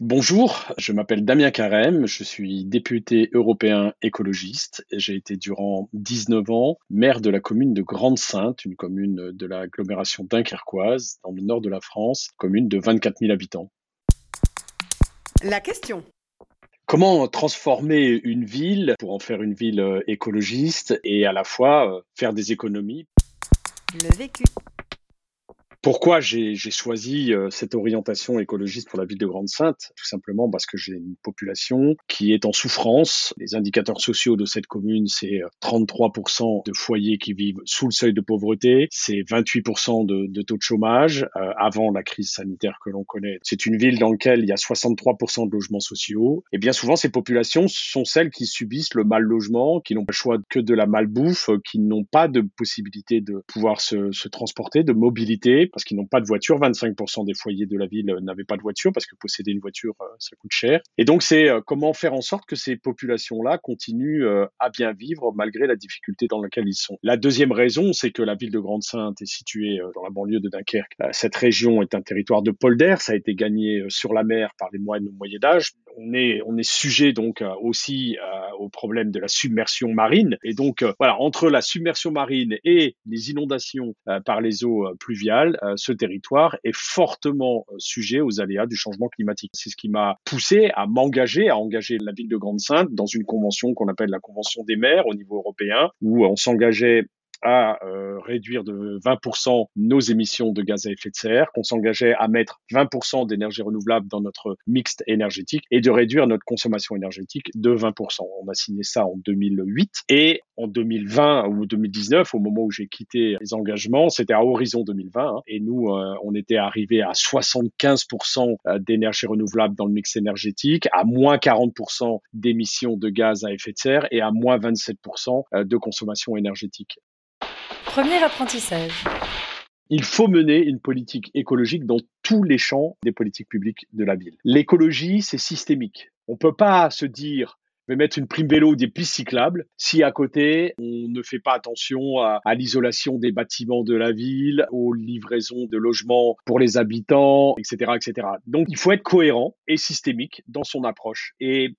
Bonjour, je m'appelle Damien Carême, je suis député européen écologiste. J'ai été durant 19 ans maire de la commune de Grande-Sainte, une commune de l'agglomération dunkerquoise, dans le nord de la France, commune de 24 000 habitants. La question. Comment transformer une ville pour en faire une ville euh, écologiste et à la fois euh, faire des économies? Le vécu. Pourquoi j'ai choisi euh, cette orientation écologiste pour la ville de Grande-Sainte Tout simplement parce que j'ai une population qui est en souffrance. Les indicateurs sociaux de cette commune, c'est euh, 33% de foyers qui vivent sous le seuil de pauvreté, c'est 28% de, de taux de chômage euh, avant la crise sanitaire que l'on connaît. C'est une ville dans laquelle il y a 63% de logements sociaux. Et bien souvent, ces populations sont celles qui subissent le mal logement, qui n'ont pas le choix que de la malbouffe, euh, qui n'ont pas de possibilité de pouvoir se, se transporter, de mobilité parce qu'ils n'ont pas de voiture. 25% des foyers de la ville euh, n'avaient pas de voiture parce que posséder une voiture, euh, ça coûte cher. Et donc, c'est euh, comment faire en sorte que ces populations-là continuent à bien vivre malgré la difficulté dans laquelle ils sont? La deuxième raison, c'est que la ville de Grande-Sainte est située dans la banlieue de Dunkerque. Cette région est un territoire de polder. Ça a été gagné sur la mer par les moines au Moyen Âge. On est, on est sujet donc euh, aussi euh, au problème de la submersion marine. Et donc, euh, voilà, entre la submersion marine et les inondations euh, par les eaux euh, pluviales, ce territoire est fortement sujet aux aléas du changement climatique. C'est ce qui m'a poussé à m'engager, à engager la ville de Grande-Sainte dans une convention qu'on appelle la Convention des maires au niveau européen, où on s'engageait à euh, réduire de 20% nos émissions de gaz à effet de serre, qu'on s'engageait à mettre 20% d'énergie renouvelable dans notre mixte énergétique et de réduire notre consommation énergétique de 20%. On a signé ça en 2008 et en 2020 ou 2019, au moment où j'ai quitté les engagements, c'était à horizon 2020 hein, et nous, euh, on était arrivé à 75% d'énergie renouvelable dans le mix énergétique, à moins 40% d'émissions de gaz à effet de serre et à moins 27% de consommation énergétique. Premier apprentissage. Il faut mener une politique écologique dans tous les champs des politiques publiques de la ville. L'écologie, c'est systémique. On peut pas se dire je vais mettre une prime vélo ou des pistes cyclables si à côté on ne fait pas attention à, à l'isolation des bâtiments de la ville, aux livraisons de logements pour les habitants, etc., etc. Donc il faut être cohérent et systémique dans son approche. Et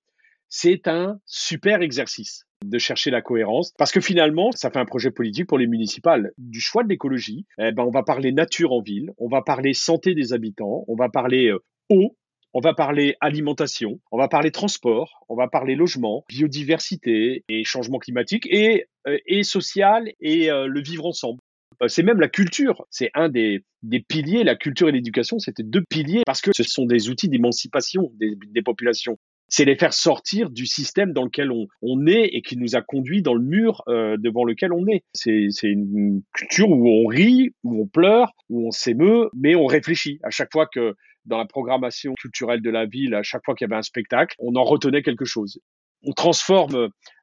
c'est un super exercice de chercher la cohérence parce que finalement ça fait un projet politique pour les municipales du choix de l'écologie eh ben on va parler nature en ville on va parler santé des habitants on va parler euh, eau on va parler alimentation, on va parler transport, on va parler logement, biodiversité et changement climatique et, euh, et social et euh, le vivre ensemble. C'est même la culture, c'est un des, des piliers, la culture et l'éducation, c'était deux piliers parce que ce sont des outils d'émancipation des, des populations c'est les faire sortir du système dans lequel on, on, est et qui nous a conduit dans le mur euh, devant lequel on est. C'est une culture où on rit, où on pleure, où on s'émeut, mais on réfléchit. À chaque fois que dans la programmation culturelle de la ville, à chaque fois qu'il y avait un spectacle, on en retenait quelque chose on transforme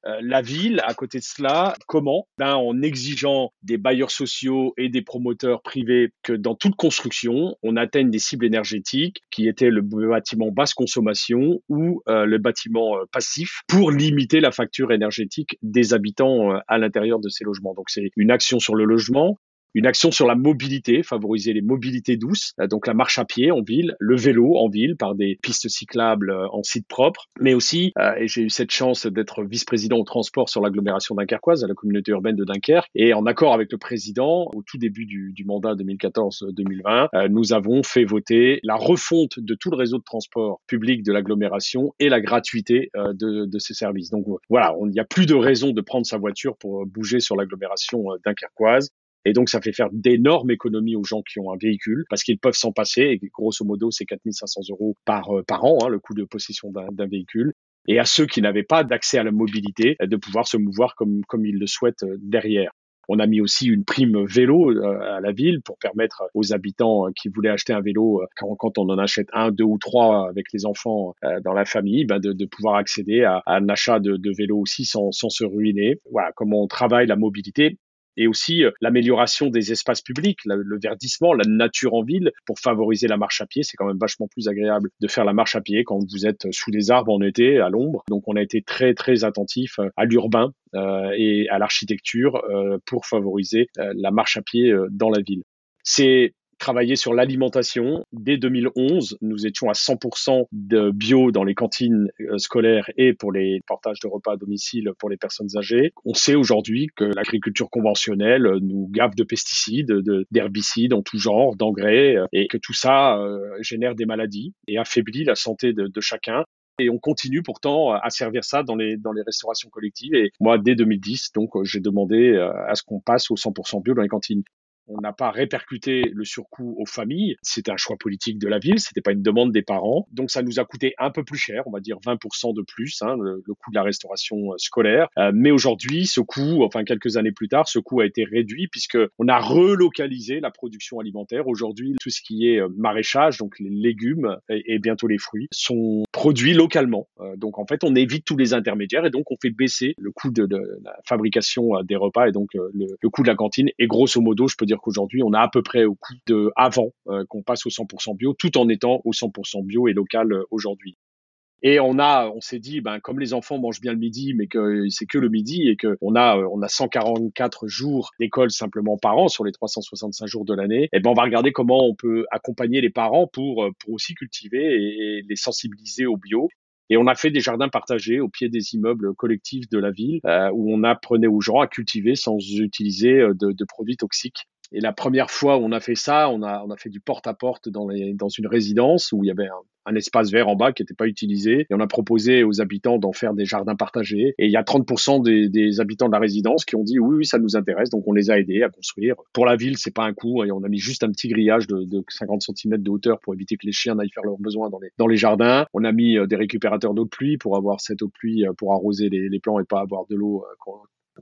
euh, la ville à côté de cela. Comment? Ben, En exigeant des bailleurs sociaux et des promoteurs privés que dans toute construction, on atteigne des cibles énergétiques qui étaient le bâtiment basse consommation ou euh, le bâtiment euh, passif pour limiter la facture énergétique des habitants à l'intérieur de ces logements. Donc c'est une action sur le logement, une action sur la mobilité, favoriser les mobilités douces, euh, donc la marche à pied en ville, le vélo en ville par des pistes cyclables euh, en site propre, mais aussi, euh, et j'ai eu cette chance d'être vice-président au transport sur l'agglomération dunkerquoise, à la communauté urbaine de Dunkerque, et en accord avec le président, au tout début du, du mandat 2014-2020, euh, nous avons fait voter la refonte de tout le réseau de transport public de l'agglomération et la gratuité de, de, ces services. Donc voilà, il n'y a plus de raison de prendre sa voiture pour bouger sur l'agglomération dunkerquoise. Et donc, ça fait faire d'énormes économies aux gens qui ont un véhicule parce qu'ils peuvent s'en passer. Et grosso modo, c'est 4500 euros par, euh, par an, hein, le coût de possession d'un véhicule. Et à ceux qui n'avaient pas d'accès à la mobilité, de pouvoir se mouvoir comme, comme ils le souhaitent derrière. On a mis aussi une prime vélo à la ville pour permettre aux habitants qui voulaient acheter un vélo, quand, on en achète un, deux ou trois avec les enfants dans la famille, ben de, pouvoir accéder à, un achat de, de vélo aussi sans, sans se ruiner. Voilà comment on travaille la mobilité et aussi euh, l'amélioration des espaces publics, le verdissement, la nature en ville pour favoriser la marche à pied. C'est quand même vachement plus agréable de faire la marche à pied quand vous êtes sous les arbres en été, à l'ombre. Donc on a été très très attentif à l'urbain euh, et à l'architecture euh, pour favoriser la marche à pied dans la ville. C'est travailler sur l'alimentation. Dès 2011, nous étions à 100% de bio dans les cantines euh, scolaires et pour les portages de repas à domicile pour les personnes âgées. On sait aujourd'hui que l'agriculture conventionnelle nous gave de pesticides, d'herbicides en tout genre, d'engrais, euh, et que tout ça euh, génère des maladies et affaiblit la santé de, de chacun. Et on continue pourtant à servir ça dans les, dans les restaurations collectives. Et moi, dès 2010, donc, j'ai demandé à ce qu'on passe au 100% bio dans les cantines. On n'a pas répercuté le surcoût aux familles. C'était un choix politique de la ville. C'était pas une demande des parents. Donc, ça nous a coûté un peu plus cher, on va dire 20% de plus, hein, le, coût de la restauration euh, scolaire. Euh, mais aujourd'hui, ce coût, enfin quelques années plus tard, ce coût a été réduit puisque on a relocalisé la production alimentaire. Aujourd'hui, tout ce qui est euh, maraîchage, donc les légumes et, bientôt les fruits, sont produits localement. donc, en fait, on évite tous les intermédiaires et donc on fait baisser le coût de, la fabrication des repas et donc le, le coût de la cantine. Et grosso modo, je peux dire qu'aujourd'hui, on a à peu près au coût de avant euh, qu'on passe au 100% bio, tout en étant au 100% bio et local euh, aujourd'hui. Et on a, on s'est dit, ben comme les enfants mangent bien le midi, mais que c'est que le midi et que on a, euh, on a 144 jours d'école simplement par an sur les 365 jours de l'année. Et eh ben on va regarder comment on peut accompagner les parents pour pour aussi cultiver et, les sensibiliser au bio. Et on a fait des jardins partagés au pied des immeubles collectifs de la ville, où on apprenait aux gens à cultiver sans utiliser de produits toxiques. Et la première fois où on a fait ça, on a, on a fait du porte-à-porte dans, dans une résidence où il y avait un, un espace vert en bas qui n'était pas utilisé. Et on a proposé aux habitants d'en faire des jardins partagés. Et il y a 30% des, des, habitants de la résidence qui ont dit oui, oui, ça nous intéresse. Donc on les a aidés à construire. Pour la ville, c'est pas un coût. Et on a mis juste un petit grillage de, de 50 cm de hauteur pour éviter que les chiens n'aillent faire leurs besoins dans les, dans les jardins. On a mis euh, des récupérateurs d'eau de pluie pour avoir cette eau de pluie euh, pour arroser les, les plants et pas avoir de l'eau euh,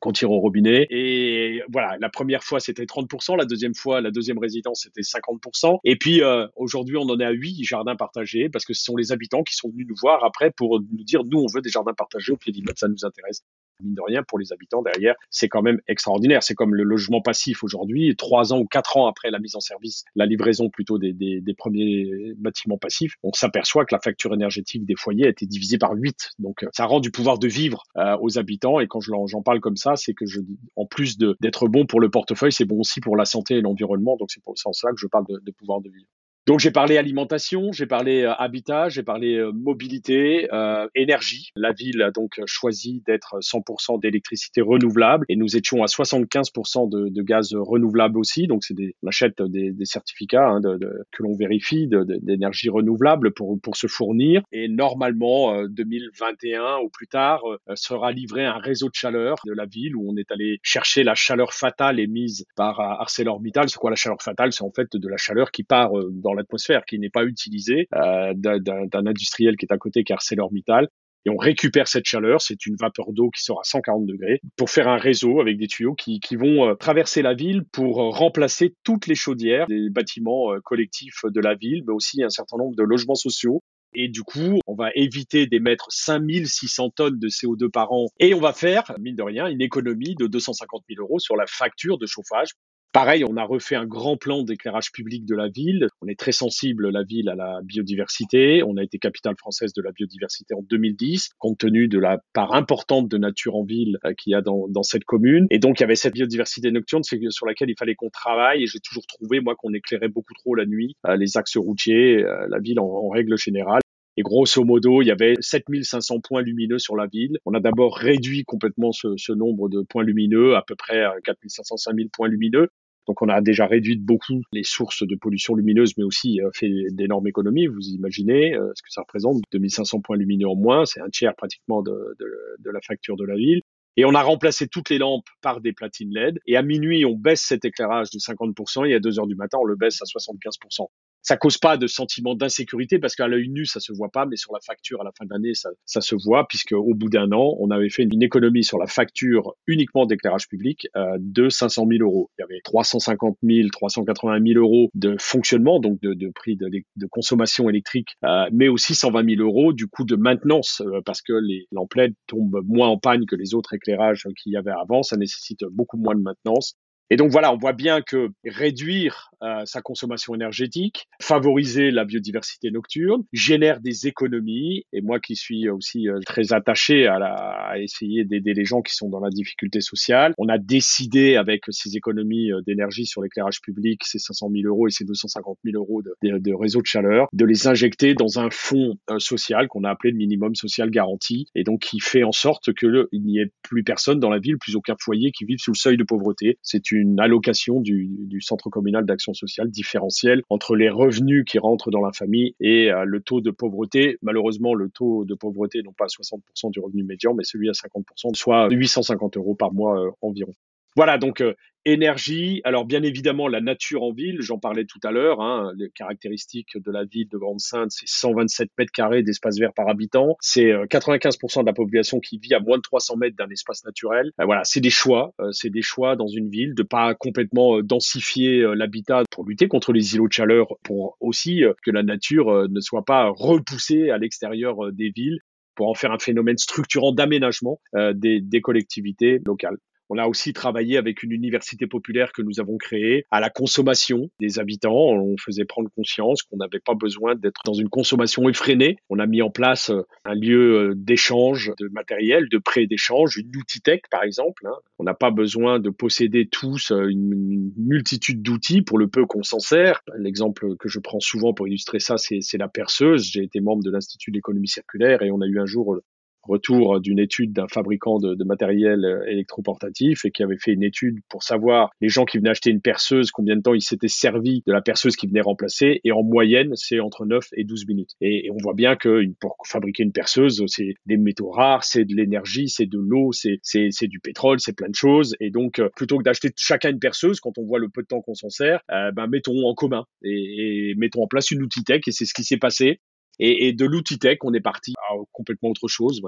qu'on tire au robinet. Et voilà, la première fois c'était 30%, la deuxième fois, la deuxième résidence c'était 50%. Et puis euh, aujourd'hui on en est à 8 jardins partagés parce que ce sont les habitants qui sont venus nous voir après pour nous dire nous on veut des jardins partagés au pied d'immeuble, ça nous intéresse mine de rien, pour les habitants derrière, c'est quand même extraordinaire. C'est comme le logement passif aujourd'hui, trois ans ou quatre ans après la mise en service, la livraison plutôt des, des, des premiers bâtiments passifs, on s'aperçoit que la facture énergétique des foyers a été divisée par huit. Donc, euh, ça rend du pouvoir de vivre euh, aux habitants. Et quand j'en parle comme ça, c'est que je, en plus d'être bon pour le portefeuille, c'est bon aussi pour la santé et l'environnement. Donc, c'est pour ça que je parle de, de pouvoir de vivre. Donc j'ai parlé alimentation, j'ai parlé euh, habitat, j'ai parlé euh, mobilité, euh, énergie. La ville a donc choisi d'être 100% d'électricité renouvelable et nous étions à 75% de, de, gaz renouvelable aussi. Donc c'est des, on achète des, des certificats hein, de, de, que l'on vérifie d'énergie renouvelable pour pour se fournir. Et normalement 2021 ou plus tard sera livré un réseau de chaleur de la ville où on est allé chercher la chaleur fatale émise par ArcelorMittal. C'est quoi la chaleur fatale? C'est en fait de la chaleur qui part dans l'atmosphère, qui n'est pas utilisé euh, d'un industriel qui est à côté, qui est ArcelorMittal. Et on récupère cette chaleur, c'est une vapeur d'eau qui sort à 140 degrés, pour faire un réseau avec des tuyaux qui, qui vont euh, traverser la ville pour euh, remplacer toutes les chaudières des bâtiments collectifs de la ville, mais aussi un certain nombre de logements sociaux. Et du coup, on va éviter d'émettre 5600 tonnes de CO2 par an. Et on va faire, mine de rien, une économie de 250 000 euros sur la facture de chauffage Pareil, on a refait un grand plan d'éclairage public de la ville. On est très sensible, la ville, à la biodiversité. On a été capitale française de la biodiversité en 2010, compte tenu de la part importante de nature en ville euh, qu'il y a dans, dans, cette commune. Et donc, il y avait cette biodiversité nocturne sur laquelle il fallait qu'on travaille. Et j'ai toujours trouvé, moi, qu'on éclairait beaucoup trop la nuit, euh, les axes routiers, euh, la ville en, règle générale. Et grosso modo, il y avait 7500 points lumineux sur la ville. On a d'abord réduit complètement ce, ce, nombre de points lumineux, à peu près 4500, 5000 points lumineux. Donc on a déjà réduit de beaucoup les sources de pollution lumineuse, mais aussi euh, fait d'énormes économies. Vous imaginez euh, ce que ça représente 2500 points lumineux en moins, c'est un tiers pratiquement de, de, de la facture de la ville. Et on a remplacé toutes les lampes par des platines LED. Et à minuit, on baisse cet éclairage de 50%. Et à 2 heures du matin, on le baisse à 75% ça cause pas de sentiment d'insécurité parce qu'à l'œil nu ça se voit pas, mais sur la facture à la fin d'année ça, ça se voit puisque au bout d'un an on avait fait une économie sur la facture uniquement d'éclairage public euh, de 500 000 euros. Il y avait 350 000, 380 000 euros de fonctionnement donc de, de prix de, de, consommation électrique, euh, mais aussi 120 000 euros du coût de maintenance euh, parce que LED tombent moins en panne que les autres éclairages qu'il y avait avant. Ça nécessite beaucoup moins de maintenance Et donc voilà, on voit bien que réduire euh, sa consommation énergétique, favoriser la biodiversité nocturne, génère des économies. Et moi qui suis aussi euh, très attaché à, la, à essayer d'aider les gens qui sont dans la difficulté sociale, on a décidé avec ces économies euh, d'énergie sur l'éclairage public, ces 500 000 euros et ces 250 000 euros de, de, de réseau de chaleur, de les injecter dans un fonds social qu'on a appelé le minimum social garanti, et donc qui fait en sorte qu'il n'y ait plus personne dans la ville, plus aucun foyer qui vive sous le seuil de pauvreté. Une allocation du, du Centre communal d'action sociale différentielle entre les revenus qui rentrent dans la famille et euh, le taux de pauvreté. Malheureusement, le taux de pauvreté, non pas à 60% du revenu médian, mais celui à 50%, soit 850 euros par mois euh, environ. Voilà, donc euh, énergie. Alors bien évidemment la nature en ville, j'en parlais tout à l'heure. Hein, les caractéristiques de la ville de Grande-Sainte, c'est 127 mètres carrés d'espace vert par habitant. C'est 95% euh, de la population qui vit à moins de 300 mètres d'un espace naturel. Euh, voilà, c'est des choix. c'est des choix dans une ville de pas complètement densifier l'habitat pour lutter contre les îlots de chaleur, pour aussi que la nature ne soit pas repoussée à l'extérieur des villes pour en faire un phénomène structurant d'aménagement des, des collectivités locales. On a aussi travaillé avec une université populaire que nous avons créée à la consommation des habitants. On faisait prendre conscience qu'on n'avait pas besoin d'être dans une consommation effrénée. On a mis en place euh, un lieu euh, d'échange de matériel, de prêt d'échange, une tech par exemple. Hein. On n'a pas besoin de posséder tous euh, une multitude d'outils pour le peu qu'on s'en sert. L'exemple que je prends souvent pour illustrer ça, c'est la perceuse. J'ai été membre de l'Institut d'économie circulaire et on a eu un jour retour d'une étude d'un fabricant de, matériel euh, électroportatif et qui avait fait une étude pour savoir les gens qui venaient acheter une perceuse, combien de temps ils s'étaient servis de la perceuse qui venait remplacer. Et en moyenne, c'est entre 9 et 12 minutes. Et, on voit bien que pour fabriquer une perceuse, c'est des métaux rares, c'est de l'énergie, c'est de l'eau, c'est du pétrole, c'est plein de choses. Et donc, euh, plutôt que d'acheter chacun une perceuse, quand on voit le peu de temps qu'on s'en sert, euh, ben, mettons en commun et, et mettons en place une outil tech. Et c'est ce qui s'est passé. Et, et de l'outil tech, on est parti à complètement autre chose.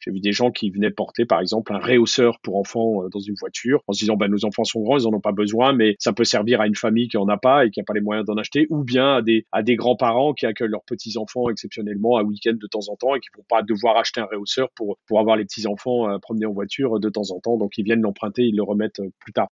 J'ai vu des gens qui venaient porter, par exemple, un réhausseur pour enfants euh, dans une voiture, en se disant, bah, nos enfants sont grands, ils en ont pas besoin, mais ça peut servir à une famille qui en a pas et qui a pas les moyens d'en acheter, ou bien à des, à des grands-parents qui accueillent leurs petits-enfants exceptionnellement à week-end de temps en temps et qui vont pas devoir acheter un réhausseur pour, pour avoir les petits-enfants à promener en voiture de temps en temps. Donc, ils viennent l'emprunter, ils le remettent euh, plus tard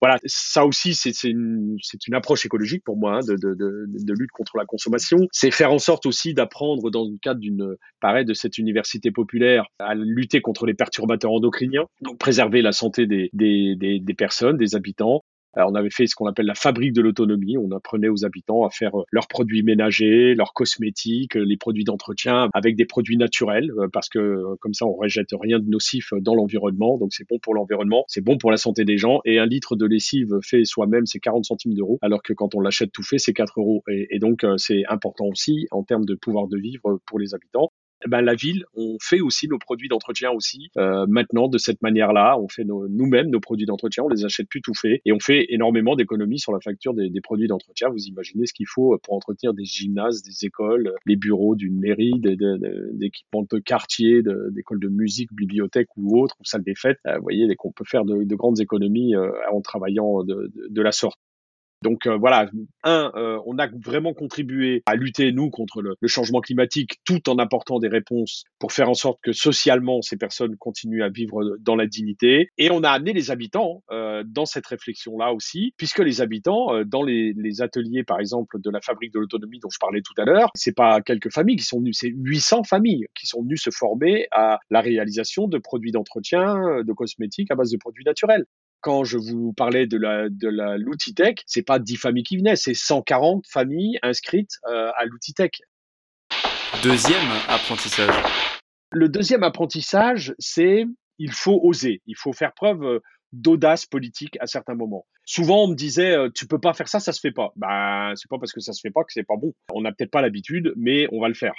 voilà, ça aussi, c'est une, une, approche écologique pour moi hein, de, de, de, de, lutte contre la consommation. C'est faire en sorte aussi d'apprendre dans le cadre d'une, pareil, de cette université populaire à lutter contre les perturbateurs endocriniens, donc préserver la santé des, des, des, des personnes, des habitants, on avait fait ce qu'on appelle la fabrique de l'autonomie. On apprenait aux habitants à faire euh, leurs produits ménagers, leurs cosmétiques, euh, les produits d'entretien avec des produits naturels, euh, parce que comme ça, on rejette rien de nocif dans l'environnement. Donc c'est bon pour l'environnement, c'est bon pour la santé des gens. Et un litre de lessive fait soi-même, c'est 40 centimes d'euros, alors que quand on l'achète tout fait, c'est 4 euros. Et, donc c'est important aussi en termes de pouvoir de vivre pour les habitants. Eh ben, la ville, on fait aussi nos produits d'entretien aussi. Euh, maintenant, de cette manière-là, on fait nous-mêmes nos produits d'entretien, on les achète plus tout faits et on fait énormément d'économies sur la facture des, des produits d'entretien. Vous imaginez ce qu'il faut pour entretenir des gymnases, des écoles, les bureaux d'une mairie, des, équipements de quartier, d'écoles de, musique, bibliothèques ou autres, ou salles des fêtes. Euh, vous voyez qu'on peut faire de, grandes économies euh, en travaillant de la sorte. Donc euh, voilà, un, euh, on a vraiment contribué à lutter nous contre le, changement climatique, tout en apportant des réponses pour faire en sorte que socialement ces personnes continuent à vivre dans la dignité. Et on a amené les habitants euh, dans cette réflexion-là aussi, puisque les habitants, dans les, les, ateliers par exemple de la fabrique de l'autonomie dont je parlais tout à l'heure, c'est pas quelques familles qui sont venues, c'est 800 familles qui sont venues se former à la réalisation de produits d'entretien, de cosmétiques à base de produits naturels quand je vous parlais de la de la l'outil tech, c'est pas 10 familles qui venaient, c'est 140 familles inscrites euh, à l'outil tech. Deuxième apprentissage. Le deuxième apprentissage, c'est il faut oser, il faut faire preuve euh, d'audace politique à certains moments. Souvent, on me disait euh, tu peux pas faire ça, ça se fait pas. Bah, c'est pas parce que ça se fait pas que c'est pas bon. On n'a peut-être pas l'habitude, mais on va le faire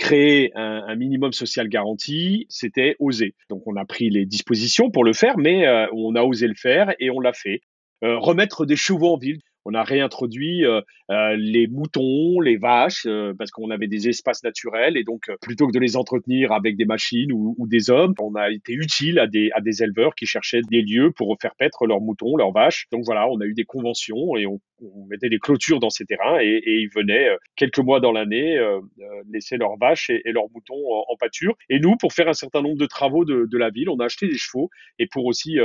créer un, minimum social garanti, c'était oser. Donc on a pris les dispositions pour le faire, mais euh, on a osé le faire et on l'a fait. Euh, remettre des chevaux en ville, on a réintroduit euh, euh, les moutons, les vaches, euh, parce qu'on avait des espaces naturels et donc plutôt que de les entretenir avec des machines ou, des hommes, on a été utile à des, à des éleveurs qui cherchaient des lieux pour faire paître leurs moutons, leurs vaches. Donc voilà, on a eu des conventions et on, on mettait des clôtures dans ces terrains et, et ils venaient quelques mois dans l'année laisser leurs vaches et, leurs moutons en, en, pâture. Et nous, pour faire un certain nombre de travaux de, de, la ville, on a acheté des chevaux et pour aussi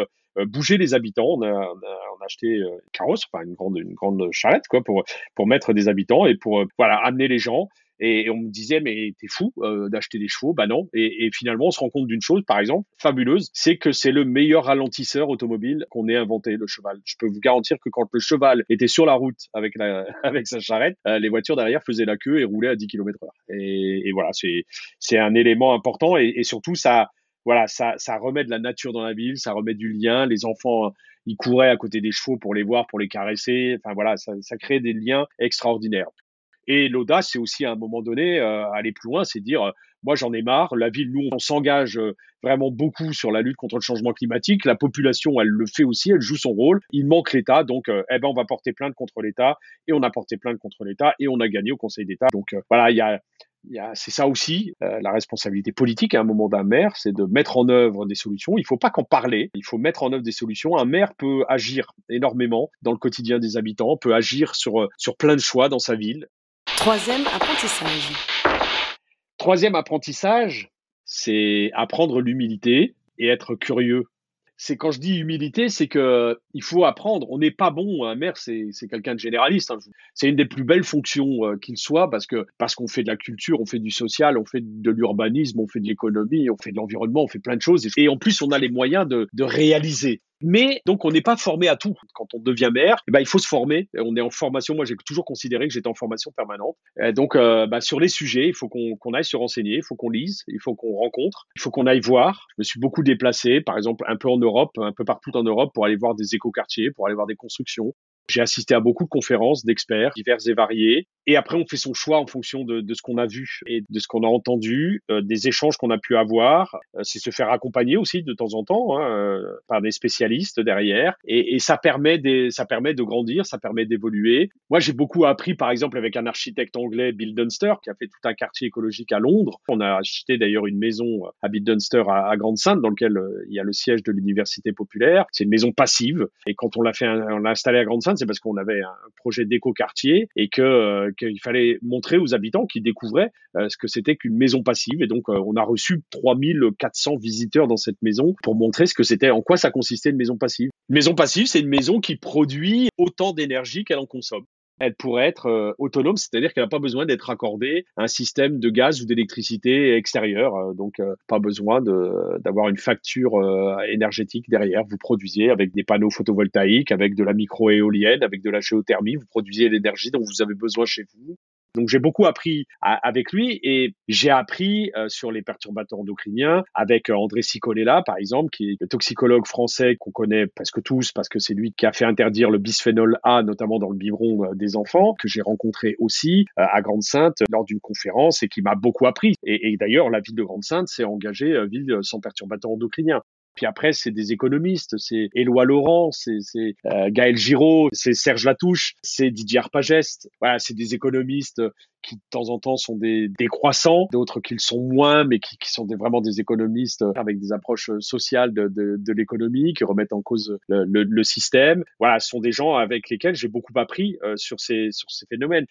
bouger les habitants. On a, on a, on a acheté une carrosse, enfin une grande, une grande charrette quoi, pour pour mettre des habitants et pour voilà amener les gens. Et, on me disait, mais t'es fou euh, d'acheter des chevaux? Bah non. Et, et, finalement, on se rend compte d'une chose, par exemple, fabuleuse, c'est que c'est le meilleur ralentisseur automobile qu'on ait inventé, le cheval. Je peux vous garantir que quand le cheval était sur la route avec, la, avec sa charrette, euh, les voitures derrière faisaient la queue et roulaient à 10 km heure. Et, et voilà, c'est un élément important et, et surtout, ça, voilà, ça, ça remet de la nature dans la ville, ça remet du lien. Les enfants, ils couraient à côté des chevaux pour les voir, pour les caresser. Enfin voilà, ça, ça crée des liens extraordinaires. Et l'audace, c'est aussi à un moment donné euh, aller plus loin, c'est dire, euh, moi j'en ai marre, la ville, nous, on s'engage euh, vraiment beaucoup sur la lutte contre le changement climatique, la population, elle le fait aussi, elle joue son rôle, il manque l'État, donc eh ben, on va porter plainte contre l'État, et on a porté plainte contre l'État, et on a gagné au Conseil d'État. Donc voilà, il y a, c'est ça aussi la responsabilité politique à un moment d'un maire, c'est de mettre en œuvre des solutions. Il ne faut pas qu'en parler, il faut mettre en œuvre des solutions. Un maire peut agir énormément dans le quotidien des habitants, peut agir sur sur plein de choix dans sa ville. Troisième apprentissage. Troisième apprentissage, c'est apprendre l'humilité et être curieux. C'est quand je dis humilité, c'est que il faut apprendre. On n'est pas bon. Un maire, c'est quelqu'un de généraliste. Hein. C'est une des plus belles fonctions euh, qu'il soit parce que parce qu'on fait de la culture, on fait du social, on fait de l'urbanisme, on fait de l'économie, on fait de l'environnement, on fait plein de choses. Et, en plus, on a les moyens de, de réaliser. Mais donc on n'est pas formé à tout. Quand on devient maire, eh ben, il faut se former. On est en formation. Moi, j'ai toujours considéré que j'étais en formation permanente. Et donc euh, bah, sur les sujets, il faut qu'on aille se renseigner, il faut qu'on lise, il faut qu'on rencontre, il faut qu'on aille voir. Je me suis beaucoup déplacé, par exemple un peu en Europe, un peu partout en Europe, pour aller voir des écoquartiers, pour aller voir des constructions. J'ai assisté à beaucoup de conférences d'experts divers et variés. Et après, on fait son choix en fonction de, ce qu'on a vu et de ce qu'on a entendu, euh, des échanges qu'on a pu avoir. Euh, c'est se faire accompagner aussi de temps en temps hein, euh, par des spécialistes derrière. Et, ça permet de grandir, ça permet d'évoluer. Moi, j'ai beaucoup appris, par exemple, avec un architecte anglais, Bill Dunster, qui a fait tout un quartier écologique à Londres. On a acheté d'ailleurs une maison à Bill Dunster à, à Grande Sainte, dans lequel il y a le siège de l'université populaire. C'est une maison passive. Et quand on l'a fait, on l'a installé à Grande C'est parce qu'on avait un projet d'éco-quartier et que euh, qu'il fallait montrer aux habitants qui découvraient euh, ce que c'était qu'une maison passive. Et donc, euh, on a reçu 3400 visiteurs dans cette maison pour montrer ce que c'était, en quoi ça consistait une maison passive. Une maison passive, c'est une maison qui produit autant d'énergie qu'elle en consomme elle pourrait être euh, autonome, c'est-à-dire qu'elle n'a pas besoin d'être accordée à un système de gaz ou d'électricité extérieur. Euh, donc, euh, pas besoin d'avoir une facture énergétique derrière. Vous produisez avec des panneaux photovoltaïques, avec de la micro-éolienne, avec de la géothermie, vous produisez l'énergie dont vous avez besoin chez vous. Donc j'ai beaucoup appris avec lui et j'ai appris euh, sur les perturbateurs endocriniens avec euh, André Sicolella par exemple, qui est le toxicologue français qu'on connaît presque tous parce que c'est lui qui a fait interdire le bisphénol A notamment dans le biberon euh, des enfants, que j'ai rencontré aussi à Grande-Sainte lors d'une conférence et qui m'a beaucoup appris. Et, et d'ailleurs la ville de Grande-Sainte s'est engagée ville sans perturbateurs endocriniens. Puis après, c'est des économistes, c'est Éloi Laurent, c'est euh, Gaël Giraud, c'est Serge Latouche, c'est Didier Arpagest. Voilà, c'est des économistes qui de temps en temps sont des décroissants, d'autres qui le sont moins, mais qui, qui sont des, vraiment des économistes avec des approches sociales de, de, de l'économie, qui remettent en cause le, le, le, système. Voilà, ce sont des gens avec lesquels j'ai beaucoup appris euh, sur ces sur ces phénomènes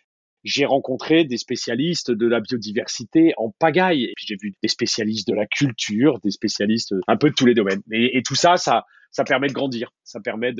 j'ai rencontré des spécialistes de la biodiversité en pagaille. Et puis j'ai vu des spécialistes de la culture, des spécialistes un peu de tous les domaines. Et, tout ça, ça, ça permet de grandir, ça permet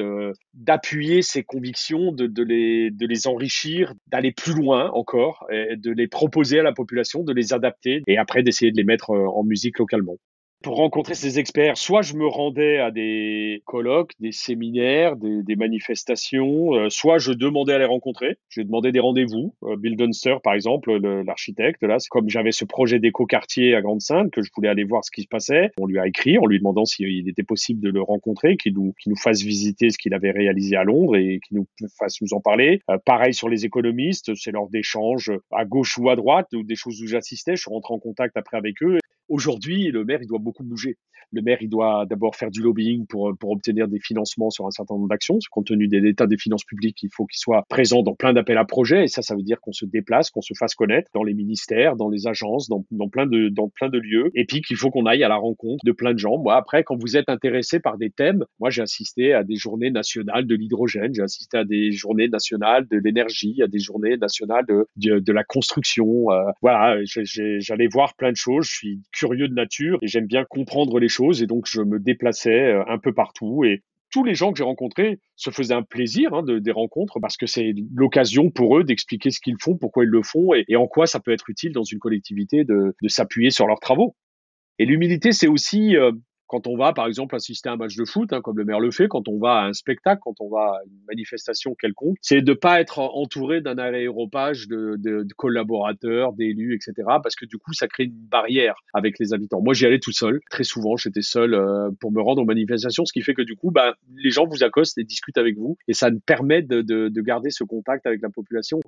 d'appuyer ses convictions, de, de, les, de les enrichir, d'aller plus loin encore, de les proposer à la population, de les adapter et après d'essayer de les mettre euh, en musique localement pour rencontrer ces experts, soit je me rendais à des colloques, des séminaires, des, manifestations, euh, soit je demandais à les rencontrer. Je demandais des rendez-vous. Euh, Bill Dunster, par exemple, l'architecte, là, comme j'avais ce projet d'éco-quartier à Grande-Sainte, que je voulais aller voir ce qui se passait, on lui a écrit en lui demandant s'il était possible de le rencontrer, qu'il nous, nous fasse visiter ce qu'il avait réalisé à Londres et qu'il nous fasse nous en parler. Euh, pareil sur les économistes, c'est lors d'échanges à gauche ou à droite, ou des choses où j'assistais, je suis rentré en contact après avec eux Aujourd'hui, le maire, il doit beaucoup bouger. Le maire, il doit d'abord faire du lobbying pour, pour obtenir des financements sur un certain nombre d'actions. Compte tenu de l'état des finances publiques, il faut qu'il soit présent dans plein d'appels à projets. Et ça, ça veut dire qu'on se déplace, qu'on se fasse connaître dans les ministères, dans les agences, dans, dans plein de, dans plein de lieux. Et puis qu'il faut qu'on aille à la rencontre de plein de gens. Moi, après, quand vous êtes intéressé par des thèmes, moi, j'ai assisté à des journées nationales de l'hydrogène, j'ai assisté à des journées nationales de l'énergie, à des journées nationales de, de, la construction. Euh, voilà, j'allais voir plein de choses. Je suis curieux de nature et j'aime bien comprendre les et donc je me déplaçais euh, un peu partout et tous les gens que j'ai rencontrés se faisaient un plaisir hein, de, des rencontres parce que c'est l'occasion pour eux d'expliquer ce qu'ils font, pourquoi ils le font et, en quoi ça peut être utile dans une collectivité de, de s'appuyer sur leurs travaux. Et l'humilité, c'est aussi euh, quand on va, par exemple, assister à un match de foot, hein, comme le maire le fait, quand on va à un spectacle, quand on va à une manifestation quelconque, c'est de pas être entouré d'un aéropage de, collaborateurs, d'élus, etc. Parce que du coup, ça crée une barrière avec les habitants. Moi, j'y allais tout seul. Très souvent, j'étais seul euh, pour me rendre aux manifestations, ce qui fait que du coup, bah, les gens vous accostent et discutent avec vous, et ça me permet de garder ce contact avec la population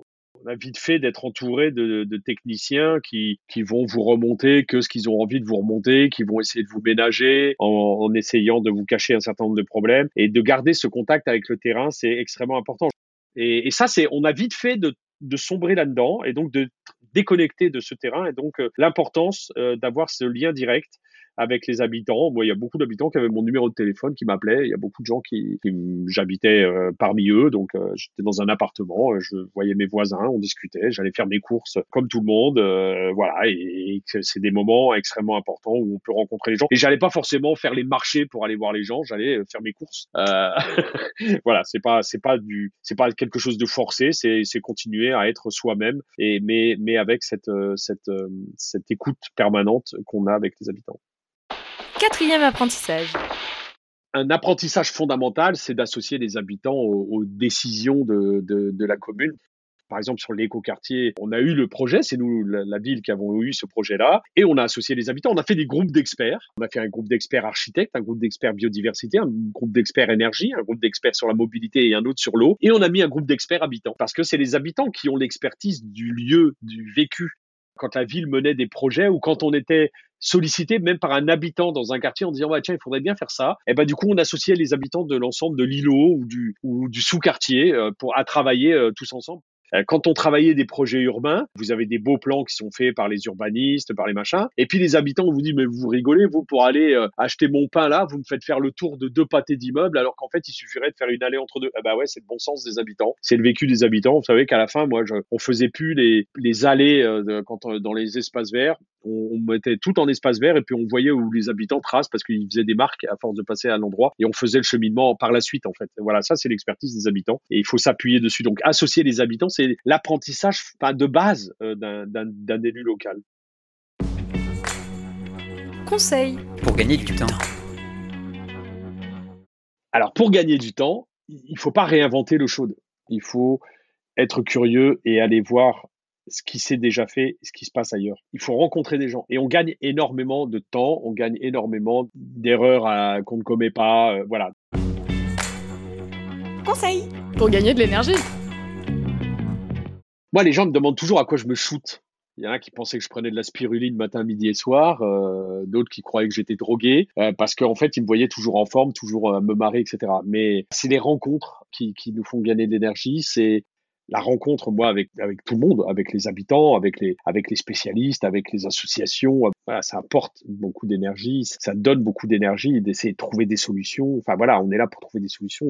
on a vite fait d'être entouré de, de, techniciens qui, qui vont vous remonter que ce qu'ils ont envie de vous remonter, qui vont essayer de vous ménager en, en, essayant de vous cacher un certain nombre de problèmes. Et de garder ce contact avec le terrain, c'est extrêmement important. Et, et ça, c'est, on a vite fait de, de sombrer là-dedans et donc de déconnecter de ce terrain. Et donc, euh, l'importance euh, d'avoir ce lien direct avec les habitants. Moi, il y a beaucoup d'habitants qui avaient mon numéro de téléphone, qui m'appelaient. Il y a beaucoup de gens qui, qui j'habitais euh, parmi eux, donc euh, j'étais dans un appartement, euh, je voyais mes voisins, on discutait, j'allais faire mes courses comme tout le monde, voilà. Et, et c'est des moments extrêmement importants où on peut rencontrer les gens. Et j'allais pas forcément faire les marchés pour aller voir les gens, j'allais faire mes courses. voilà, c'est pas c'est pas du c'est pas quelque chose de forcé, c'est c'est continuer à être soi-même et mais mais avec cette cette cette écoute permanente qu'on a avec les habitants. Quatrième apprentissage. Un apprentissage fondamental, c'est d'associer les habitants aux, décisions de, la commune. Par exemple, sur l'écoquartier, on a eu le projet, c'est nous, la, la, ville, qui avons eu ce projet-là, et on a associé les habitants. On a fait des groupes d'experts. On a fait un groupe d'experts architectes, un groupe d'experts biodiversité, un groupe d'experts énergie, un groupe d'experts sur la mobilité et un autre sur l'eau. Et on a mis un groupe d'experts habitants, parce que c'est les habitants qui ont l'expertise du lieu, du vécu quand la ville menait des projets ou quand on était sollicité même par un habitant dans un quartier en disant ouais, tiens il faudrait bien faire ça. Et ben du coup on associait les habitants de l'ensemble de l'îlot ou du ou du sous-quartier euh, pour à travailler euh, tous ensemble quand on travaillait des projets urbains, vous avez des beaux plans qui sont faits par les urbanistes, par les machins, et puis les habitants vous dit mais vous rigolez, vous pour aller euh, acheter mon pain là, vous me faites faire le tour de deux pâtés d'immeubles, alors qu'en fait il suffirait de faire une allée entre deux. Ah bah ouais, c'est le bon sens des habitants, c'est le vécu des habitants. Vous savez qu'à la fin, moi, je, on faisait plus les les allées euh, quand dans les espaces verts, on, on, mettait tout en espace vert et puis on voyait où les habitants tracent parce qu'ils faisaient des marques à force de passer à l'endroit et on faisait le cheminement par la suite en fait. Voilà, ça c'est l'expertise des habitants et il faut s'appuyer dessus. Donc associer les habitants, c'est l'apprentissage de base euh, d'un élu local. Conseil pour gagner du temps. Alors pour gagner du temps, il faut pas réinventer l'eau chaude. Il faut être curieux et aller voir ce qui s'est déjà fait, ce qui se passe ailleurs. Il faut rencontrer des gens et on gagne énormément de temps, on gagne énormément d'erreurs qu'on ne commet pas, euh, voilà. Conseil pour gagner de l'énergie. Moi, les gens me demandent toujours à quoi je me shoote. Il y en a qui pensaient que je prenais de la spiruline matin, midi et soir, euh, d'autres qui croyaient que j'étais drogué, euh, parce qu'en fait, ils me voyaient toujours en forme, toujours euh, me marrer, etc. Mais c'est les rencontres qui, qui nous font gagner de l'énergie, c'est la rencontre, moi, avec, avec tout le monde, avec les habitants, avec les, avec les spécialistes, avec les associations. Voilà, ça apporte beaucoup d'énergie, ça donne beaucoup d'énergie d'essayer de trouver des solutions. Enfin voilà, on est là pour trouver des solutions.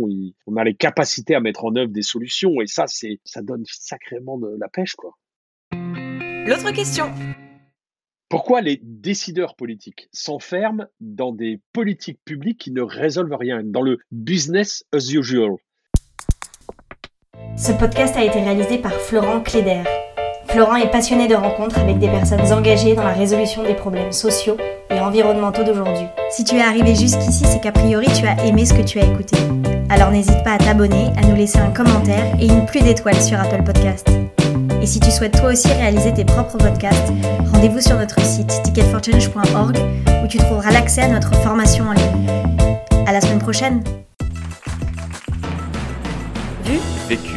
on a les capacités à mettre en œuvre des solutions et ça, c'est, ça donne sacrément de la pêche, quoi. L'autre question. Pourquoi les décideurs politiques s'enferment dans des politiques publiques qui ne résolvent rien, dans le business as usual? Ce podcast a été réalisé par Florent Cléder. Florent est passionné de rencontres avec des personnes engagées dans la résolution des problèmes sociaux et environnementaux d'aujourd'hui. Si tu es arrivé jusqu'ici, c'est qu'a priori tu as aimé ce que tu as écouté. Alors n'hésite pas à t'abonner, à nous laisser un commentaire et une pluie d'étoiles sur Apple Podcast. Et si tu souhaites toi aussi réaliser tes propres podcasts, rendez-vous sur notre site ticketforchange.org où tu trouveras l'accès à notre formation en ligne. À la semaine prochaine! Vu Vécu.